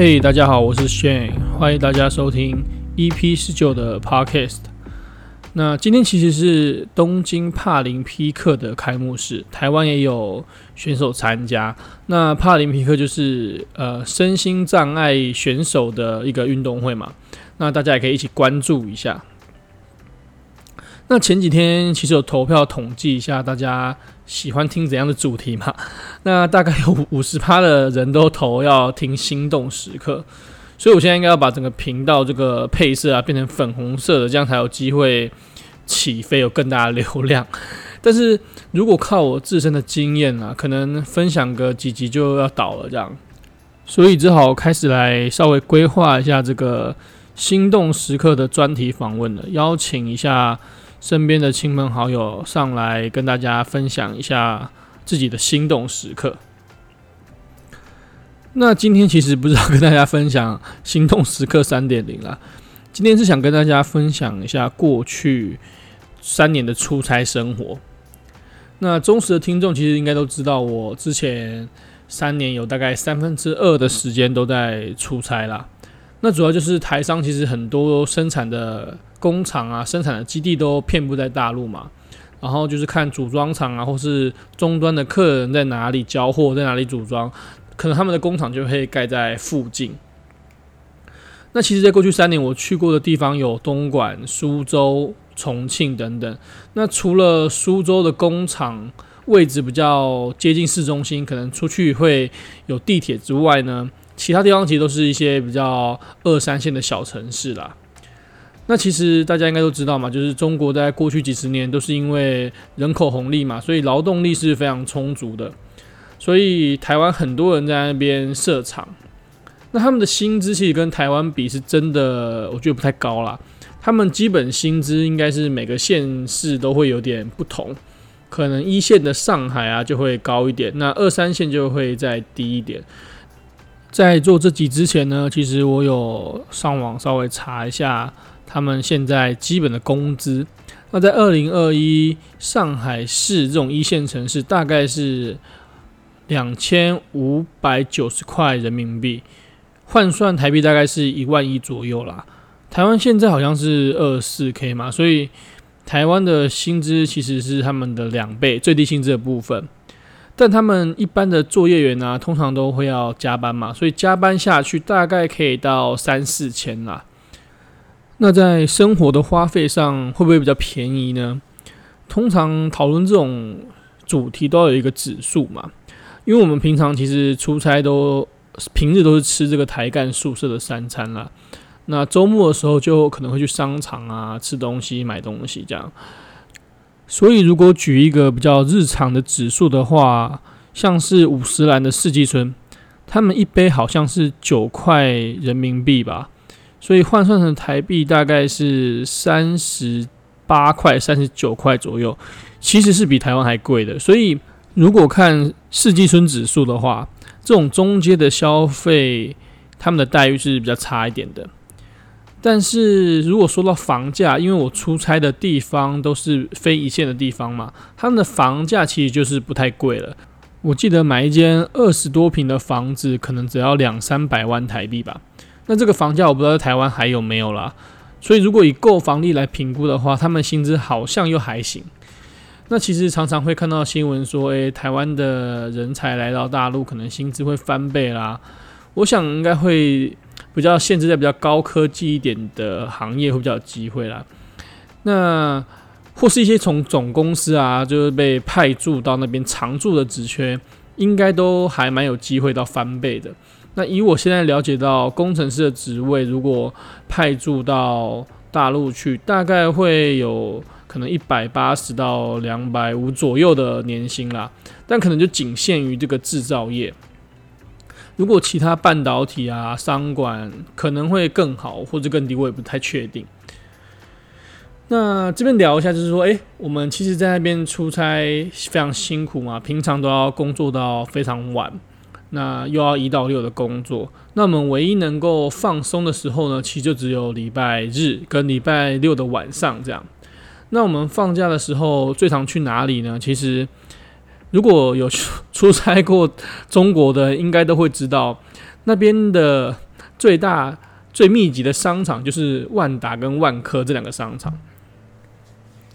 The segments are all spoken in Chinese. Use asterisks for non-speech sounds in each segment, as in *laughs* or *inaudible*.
嘿，大家好，我是 Shane，欢迎大家收听 EP 十九的 Podcast。那今天其实是东京帕林匹克的开幕式，台湾也有选手参加。那帕林匹克就是呃身心障碍选手的一个运动会嘛，那大家也可以一起关注一下。那前几天其实有投票统计一下，大家喜欢听怎样的主题嘛？*laughs* 那大概有五十趴的人都投要听心动时刻，所以我现在应该要把整个频道这个配色啊变成粉红色的，这样才有机会起飞，有更大的流量。*laughs* 但是如果靠我自身的经验啊，可能分享个几集就要倒了这样，所以只好开始来稍微规划一下这个心动时刻的专题访问了，邀请一下。身边的亲朋好友上来跟大家分享一下自己的心动时刻。那今天其实不是要跟大家分享心动时刻三点零啦，今天是想跟大家分享一下过去三年的出差生活。那忠实的听众其实应该都知道，我之前三年有大概三分之二的时间都在出差啦。那主要就是台商其实很多生产的。工厂啊，生产的基地都遍布在大陆嘛，然后就是看组装厂啊，或是终端的客人在哪里交货，在哪里组装，可能他们的工厂就会盖在附近。那其实，在过去三年我去过的地方有东莞、苏州、重庆等等。那除了苏州的工厂位置比较接近市中心，可能出去会有地铁之外呢，其他地方其实都是一些比较二三线的小城市啦。那其实大家应该都知道嘛，就是中国在过去几十年都是因为人口红利嘛，所以劳动力是非常充足的，所以台湾很多人在那边设厂。那他们的薪资其实跟台湾比是真的，我觉得不太高啦。他们基本薪资应该是每个县市都会有点不同，可能一线的上海啊就会高一点，那二三线就会再低一点。在做这集之前呢，其实我有上网稍微查一下。他们现在基本的工资，那在二零二一上海市这种一线城市，大概是两千五百九十块人民币，换算台币大概是一万一左右啦。台湾现在好像是二四 K 嘛，所以台湾的薪资其实是他们的两倍，最低薪资的部分。但他们一般的作业员呢、通常都会要加班嘛，所以加班下去大概可以到三四千啦。那在生活的花费上会不会比较便宜呢？通常讨论这种主题都要有一个指数嘛，因为我们平常其实出差都平日都是吃这个台干宿舍的三餐啦，那周末的时候就可能会去商场啊吃东西、买东西这样。所以如果举一个比较日常的指数的话，像是五十岚的四季春，他们一杯好像是九块人民币吧。所以换算成台币大概是三十八块、三十九块左右，其实是比台湾还贵的。所以如果看四季春指数的话，这种中阶的消费，他们的待遇是比较差一点的。但是如果说到房价，因为我出差的地方都是非一线的地方嘛，他们的房价其实就是不太贵了。我记得买一间二十多平的房子，可能只要两三百万台币吧。那这个房价我不知道在台湾还有没有啦，所以如果以购房力来评估的话，他们薪资好像又还行。那其实常常会看到新闻说，诶，台湾的人才来到大陆，可能薪资会翻倍啦。我想应该会比较限制在比较高科技一点的行业会比较有机会啦。那或是一些从总公司啊，就是被派驻到那边常驻的职缺，应该都还蛮有机会到翻倍的。那以我现在了解到，工程师的职位如果派驻到大陆去，大概会有可能一百八十到两百五左右的年薪啦，但可能就仅限于这个制造业。如果其他半导体啊、商管可能会更好，或者更低，我也不太确定。那这边聊一下，就是说，诶，我们其实在那边出差非常辛苦嘛，平常都要工作到非常晚。那又要一到六的工作，那我们唯一能够放松的时候呢，其实就只有礼拜日跟礼拜六的晚上这样。那我们放假的时候最常去哪里呢？其实如果有出出差过中国的，应该都会知道那边的最大最密集的商场就是万达跟万科这两个商场。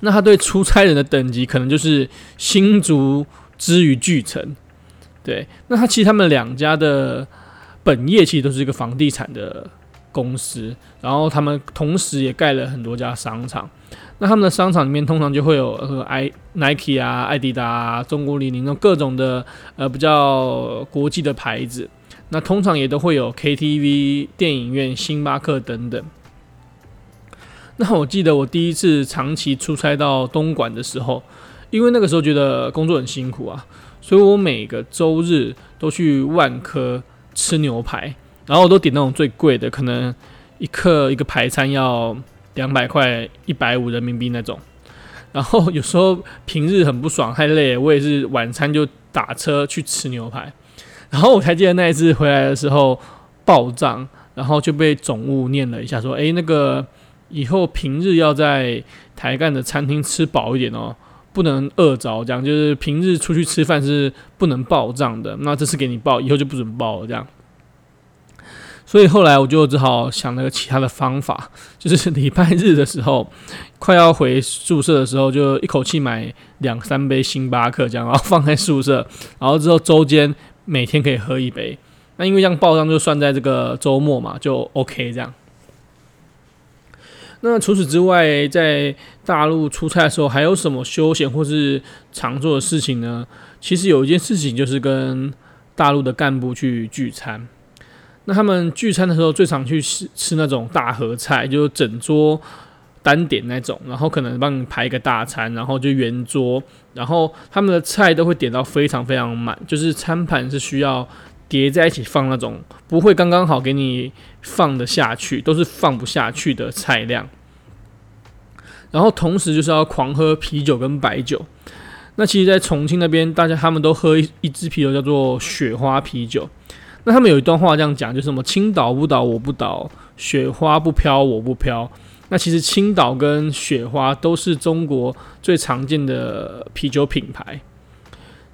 那他对出差人的等级可能就是新竹之于巨城，对。那他其实他们两家的本业其实都是一个房地产的公司，然后他们同时也盖了很多家商场。那他们的商场里面通常就会有呃，i Nike 啊、艾迪达、中国李宁那种各种的呃比较国际的牌子。那通常也都会有 KTV、电影院、星巴克等等。那我记得我第一次长期出差到东莞的时候，因为那个时候觉得工作很辛苦啊，所以我每个周日都去万科吃牛排，然后我都点那种最贵的，可能一客一个排餐要两百块、一百五人民币那种。然后有时候平日很不爽、太累，我也是晚餐就打车去吃牛排。然后我才记得那一次回来的时候报账，然后就被总务念了一下，说：“哎，那个。”以后平日要在台干的餐厅吃饱一点哦，不能饿着。这样就是平日出去吃饭是不能报账的。那这次给你报，以后就不准报了。这样，所以后来我就只好想了个其他的方法，就是礼拜日的时候，快要回宿舍的时候，就一口气买两三杯星巴克，这样然后放在宿舍，然后之后周间每天可以喝一杯。那因为这样报账就算在这个周末嘛，就 OK 这样。那除此之外，在大陆出差的时候，还有什么休闲或是常做的事情呢？其实有一件事情就是跟大陆的干部去聚餐。那他们聚餐的时候，最常去吃吃那种大合菜，就是整桌单点那种，然后可能帮你排一个大餐，然后就圆桌，然后他们的菜都会点到非常非常满，就是餐盘是需要叠在一起放那种，不会刚刚好给你放得下去，都是放不下去的菜量。然后同时就是要狂喝啤酒跟白酒。那其实，在重庆那边，大家他们都喝一一支啤酒，叫做雪花啤酒。那他们有一段话这样讲，就是什么“青岛不倒我不倒，雪花不飘我不飘”。那其实青岛跟雪花都是中国最常见的啤酒品牌。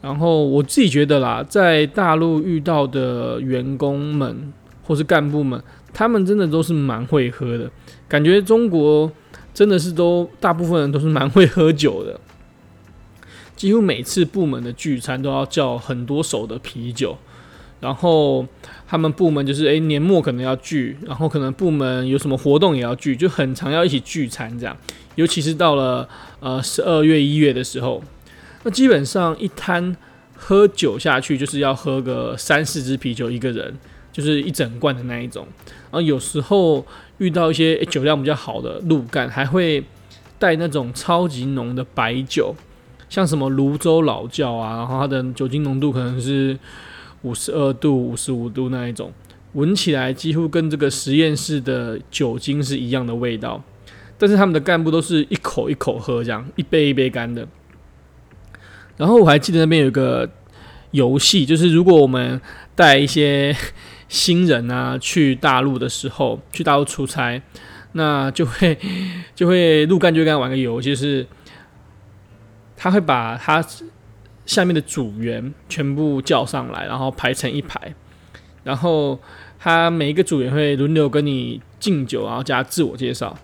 然后我自己觉得啦，在大陆遇到的员工们或是干部们，他们真的都是蛮会喝的，感觉中国。真的是都大部分人都是蛮会喝酒的，几乎每次部门的聚餐都要叫很多手的啤酒，然后他们部门就是诶年末可能要聚，然后可能部门有什么活动也要聚，就很常要一起聚餐这样。尤其是到了呃十二月一月的时候，那基本上一摊喝酒下去就是要喝个三四支啤酒一个人，就是一整罐的那一种，然后有时候。遇到一些酒量比较好的路干，还会带那种超级浓的白酒，像什么泸州老窖啊，然后它的酒精浓度可能是五十二度、五十五度那一种，闻起来几乎跟这个实验室的酒精是一样的味道。但是他们的干部都是一口一口喝，这样一杯一杯干的。然后我还记得那边有个游戏，就是如果我们带一些。新人啊，去大陆的时候，去大陆出差，那就会 *laughs* 就会陆干就会跟他玩个游戏，是他会把他下面的组员全部叫上来，然后排成一排，然后他每一个组员会轮流跟你敬酒，然后加自我介绍，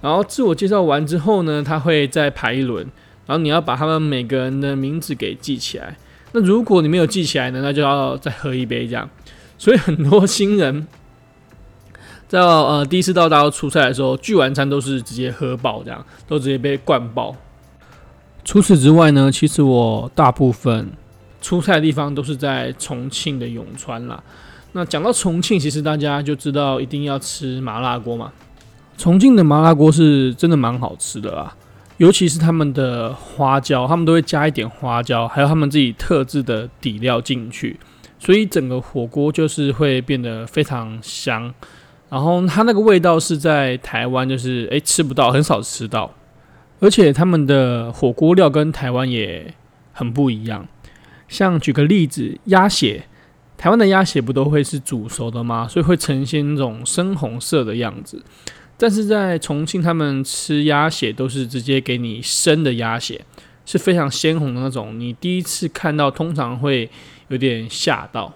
然后自我介绍完之后呢，他会再排一轮，然后你要把他们每个人的名字给记起来。那如果你没有记起来呢，那就要再喝一杯这样。所以很多新人在呃第一次到大陆出差的时候，聚完餐都是直接喝爆，这样都直接被灌爆。除此之外呢，其实我大部分出差的地方都是在重庆的永川啦。那讲到重庆，其实大家就知道一定要吃麻辣锅嘛。重庆的麻辣锅是真的蛮好吃的啦，尤其是他们的花椒，他们都会加一点花椒，还有他们自己特制的底料进去。所以整个火锅就是会变得非常香，然后它那个味道是在台湾就是诶吃不到，很少吃到，而且他们的火锅料跟台湾也很不一样。像举个例子，鸭血，台湾的鸭血不都会是煮熟的吗？所以会呈现那种深红色的样子，但是在重庆他们吃鸭血都是直接给你生的鸭血，是非常鲜红的那种。你第一次看到，通常会。有点吓到，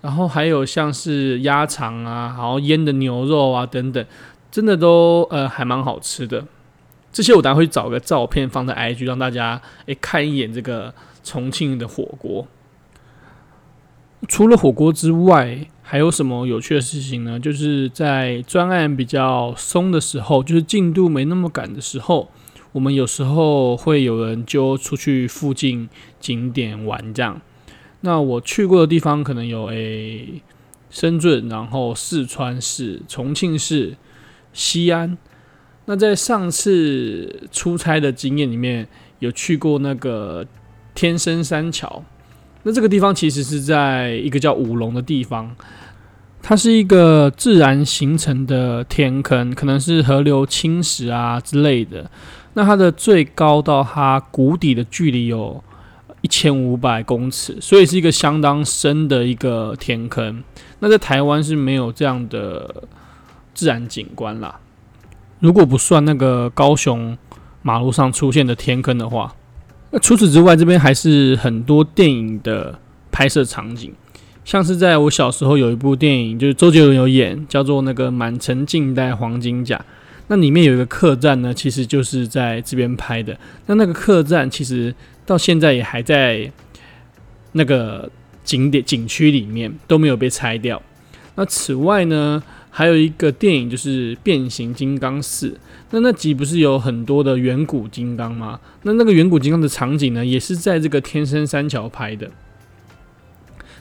然后还有像是鸭肠啊，然后腌的牛肉啊等等，真的都呃还蛮好吃的。这些我等下会找个照片放在 IG 让大家诶看一眼这个重庆的火锅。除了火锅之外，还有什么有趣的事情呢？就是在专案比较松的时候，就是进度没那么赶的时候，我们有时候会有人揪出去附近景点玩这样。那我去过的地方可能有诶深圳，然后四川市、重庆市、西安。那在上次出差的经验里面，有去过那个天生三桥。那这个地方其实是在一个叫五龙的地方，它是一个自然形成的天坑，可能是河流侵蚀啊之类的。那它的最高到它谷底的距离有一千五百公尺，所以是一个相当深的一个天坑。那在台湾是没有这样的自然景观啦。如果不算那个高雄马路上出现的天坑的话。那除此之外，这边还是很多电影的拍摄场景，像是在我小时候有一部电影，就是周杰伦有演，叫做那个《满城尽带黄金甲》。那里面有一个客栈呢，其实就是在这边拍的。那那个客栈其实到现在也还在那个景点景区里面，都没有被拆掉。那此外呢，还有一个电影就是《变形金刚四》。那那集不是有很多的远古金刚吗？那那个远古金刚的场景呢，也是在这个天生三桥拍的。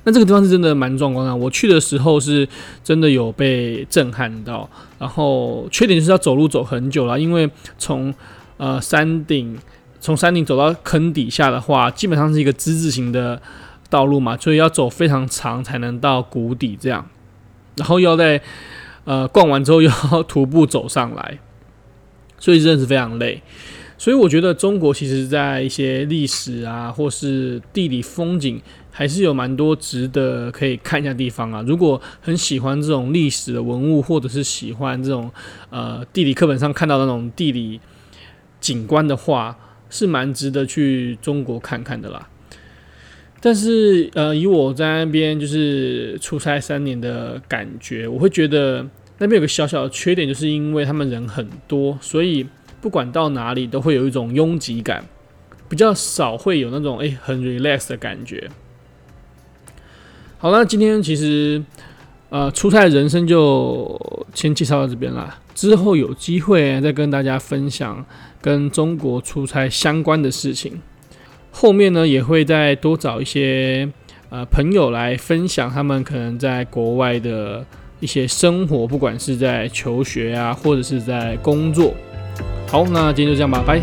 那这个地方是真的蛮壮观的，我去的时候是真的有被震撼到。然后缺点就是要走路走很久了，因为从呃山顶从山顶走到坑底下的话，基本上是一个之字形的道路嘛，所以要走非常长才能到谷底这样。然后要在呃逛完之后又要徒步走上来。*laughs* 所以真的是非常累，所以我觉得中国其实在一些历史啊，或是地理风景，还是有蛮多值得可以看一下地方啊。如果很喜欢这种历史的文物，或者是喜欢这种呃地理课本上看到的那种地理景观的话，是蛮值得去中国看看的啦。但是呃，以我在那边就是出差三年的感觉，我会觉得。那边有个小小的缺点，就是因为他们人很多，所以不管到哪里都会有一种拥挤感，比较少会有那种诶、很 relax 的感觉。好了，那今天其实呃出差人生就先介绍到这边啦，之后有机会再跟大家分享跟中国出差相关的事情。后面呢也会再多找一些呃朋友来分享他们可能在国外的。一些生活，不管是在求学啊，或者是在工作。好，那今天就这样吧，拜。